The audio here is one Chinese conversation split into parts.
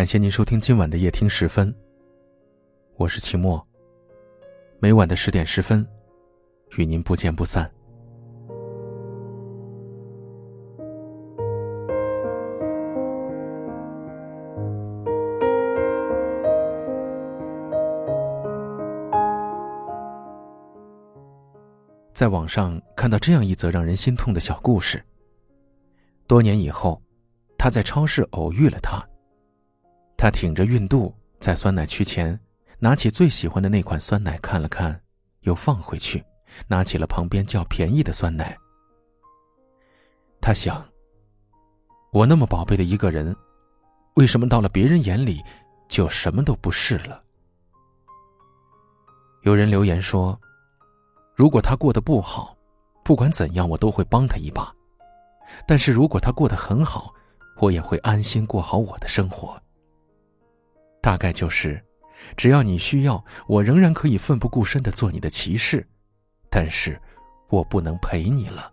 感谢您收听今晚的夜听十分。我是齐墨。每晚的十点十分，与您不见不散。在网上看到这样一则让人心痛的小故事。多年以后，他在超市偶遇了他。他挺着孕肚，在酸奶区前，拿起最喜欢的那款酸奶看了看，又放回去，拿起了旁边较便宜的酸奶。他想：我那么宝贝的一个人，为什么到了别人眼里，就什么都不是了？有人留言说：“如果他过得不好，不管怎样，我都会帮他一把；但是如果他过得很好，我也会安心过好我的生活。”大概就是，只要你需要，我仍然可以奋不顾身的做你的骑士，但是，我不能陪你了。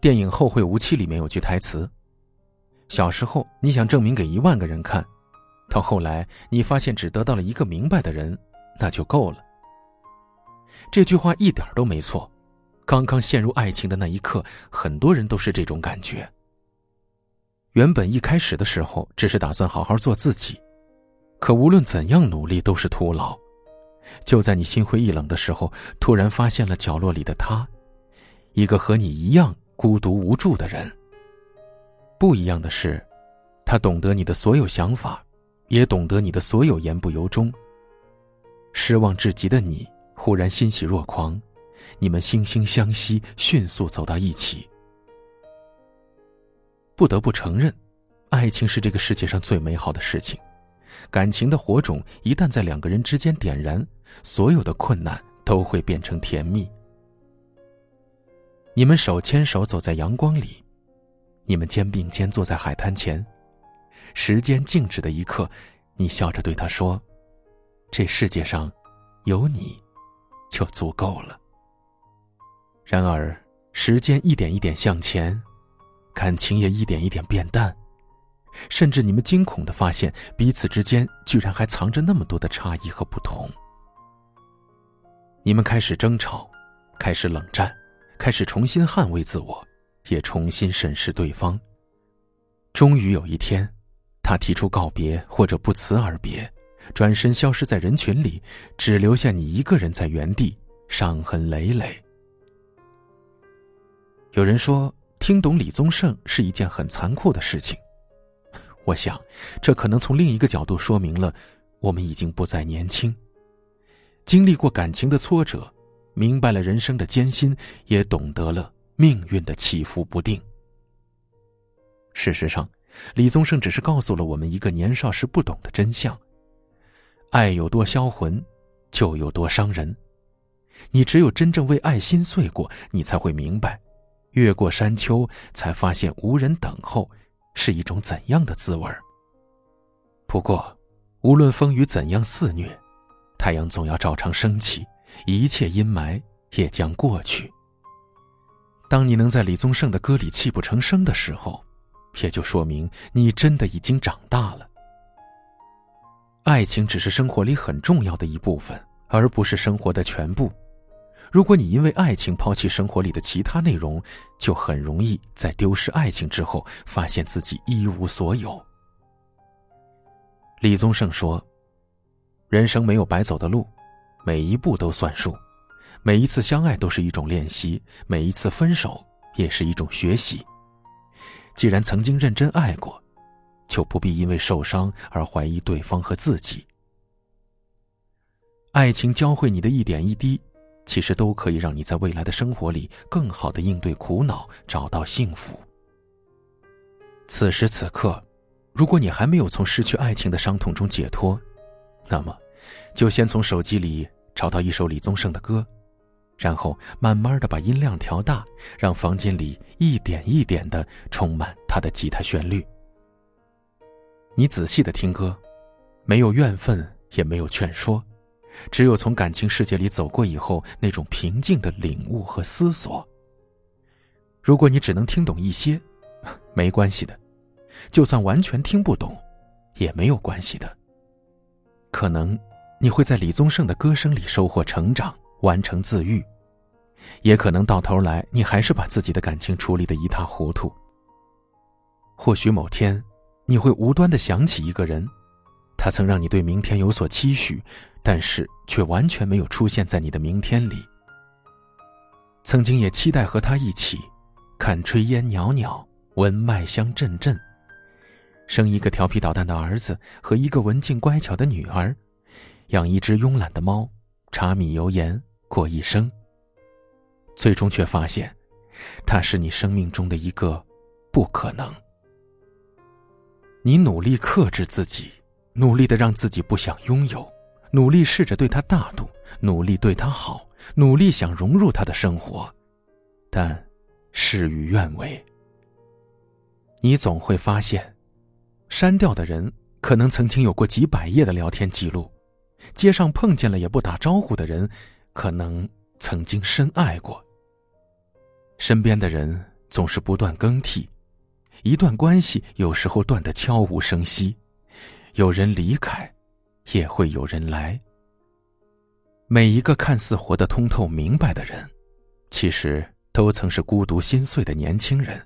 电影《后会无期》里面有句台词：“小时候你想证明给一万个人看，到后来你发现只得到了一个明白的人，那就够了。”这句话一点都没错。刚刚陷入爱情的那一刻，很多人都是这种感觉。原本一开始的时候，只是打算好好做自己。可无论怎样努力都是徒劳，就在你心灰意冷的时候，突然发现了角落里的他，一个和你一样孤独无助的人。不一样的是，他懂得你的所有想法，也懂得你的所有言不由衷。失望至极的你忽然欣喜若狂，你们惺惺相惜，迅速走到一起。不得不承认，爱情是这个世界上最美好的事情。感情的火种一旦在两个人之间点燃，所有的困难都会变成甜蜜。你们手牵手走在阳光里，你们肩并肩坐在海滩前，时间静止的一刻，你笑着对他说：“这世界上，有你，就足够了。”然而，时间一点一点向前，感情也一点一点变淡。甚至你们惊恐的发现，彼此之间居然还藏着那么多的差异和不同。你们开始争吵，开始冷战，开始重新捍卫自我，也重新审视对方。终于有一天，他提出告别，或者不辞而别，转身消失在人群里，只留下你一个人在原地，伤痕累累。有人说，听懂李宗盛是一件很残酷的事情。我想，这可能从另一个角度说明了，我们已经不再年轻。经历过感情的挫折，明白了人生的艰辛，也懂得了命运的起伏不定。事实上，李宗盛只是告诉了我们一个年少时不懂的真相：爱有多销魂，就有多伤人。你只有真正为爱心碎过，你才会明白，越过山丘，才发现无人等候。是一种怎样的滋味不过，无论风雨怎样肆虐，太阳总要照常升起，一切阴霾也将过去。当你能在李宗盛的歌里泣不成声的时候，也就说明你真的已经长大了。爱情只是生活里很重要的一部分，而不是生活的全部。如果你因为爱情抛弃生活里的其他内容，就很容易在丢失爱情之后，发现自己一无所有。李宗盛说：“人生没有白走的路，每一步都算数；每一次相爱都是一种练习，每一次分手也是一种学习。既然曾经认真爱过，就不必因为受伤而怀疑对方和自己。爱情教会你的一点一滴。”其实都可以让你在未来的生活里更好的应对苦恼，找到幸福。此时此刻，如果你还没有从失去爱情的伤痛中解脱，那么，就先从手机里找到一首李宗盛的歌，然后慢慢的把音量调大，让房间里一点一点的充满他的吉他旋律。你仔细的听歌，没有怨愤，也没有劝说。只有从感情世界里走过以后，那种平静的领悟和思索。如果你只能听懂一些，没关系的；就算完全听不懂，也没有关系的。可能你会在李宗盛的歌声里收获成长，完成自愈；也可能到头来你还是把自己的感情处理的一塌糊涂。或许某天，你会无端的想起一个人，他曾让你对明天有所期许，但是却完全没有出现在你的明天里。曾经也期待和他一起，看炊烟袅袅，闻麦香阵阵。生一个调皮捣蛋的儿子和一个文静乖巧的女儿，养一只慵懒的猫，柴米油盐过一生。最终却发现，他是你生命中的一个不可能。你努力克制自己，努力的让自己不想拥有，努力试着对他大度，努力对他好，努力想融入他的生活，但事与愿违。你总会发现。删掉的人可能曾经有过几百页的聊天记录，街上碰见了也不打招呼的人，可能曾经深爱过。身边的人总是不断更替，一段关系有时候断得悄无声息，有人离开，也会有人来。每一个看似活得通透明白的人，其实都曾是孤独心碎的年轻人。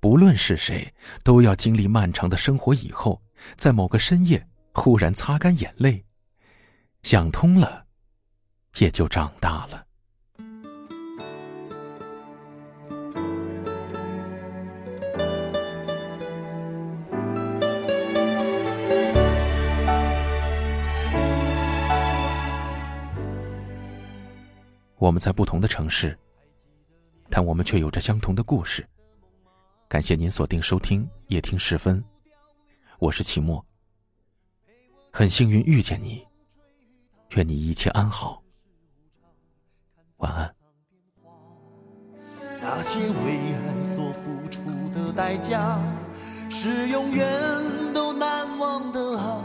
不论是谁，都要经历漫长的生活以后，在某个深夜忽然擦干眼泪，想通了，也就长大了。我们在不同的城市，但我们却有着相同的故事。感谢您锁定收听夜听时分，我是齐墨。很幸运遇见你，愿你一切安好，晚安。那些为爱所付出的代价，是永远都难忘的啊！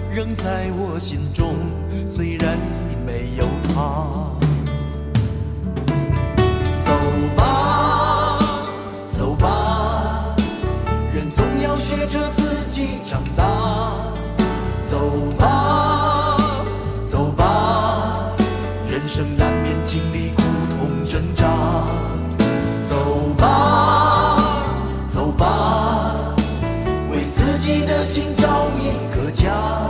仍在我心中，虽然已没有他。走吧，走吧，人总要学着自己长大。走吧，走吧，人生难免经历苦痛挣扎。走吧，走吧，为自己的心找一个家。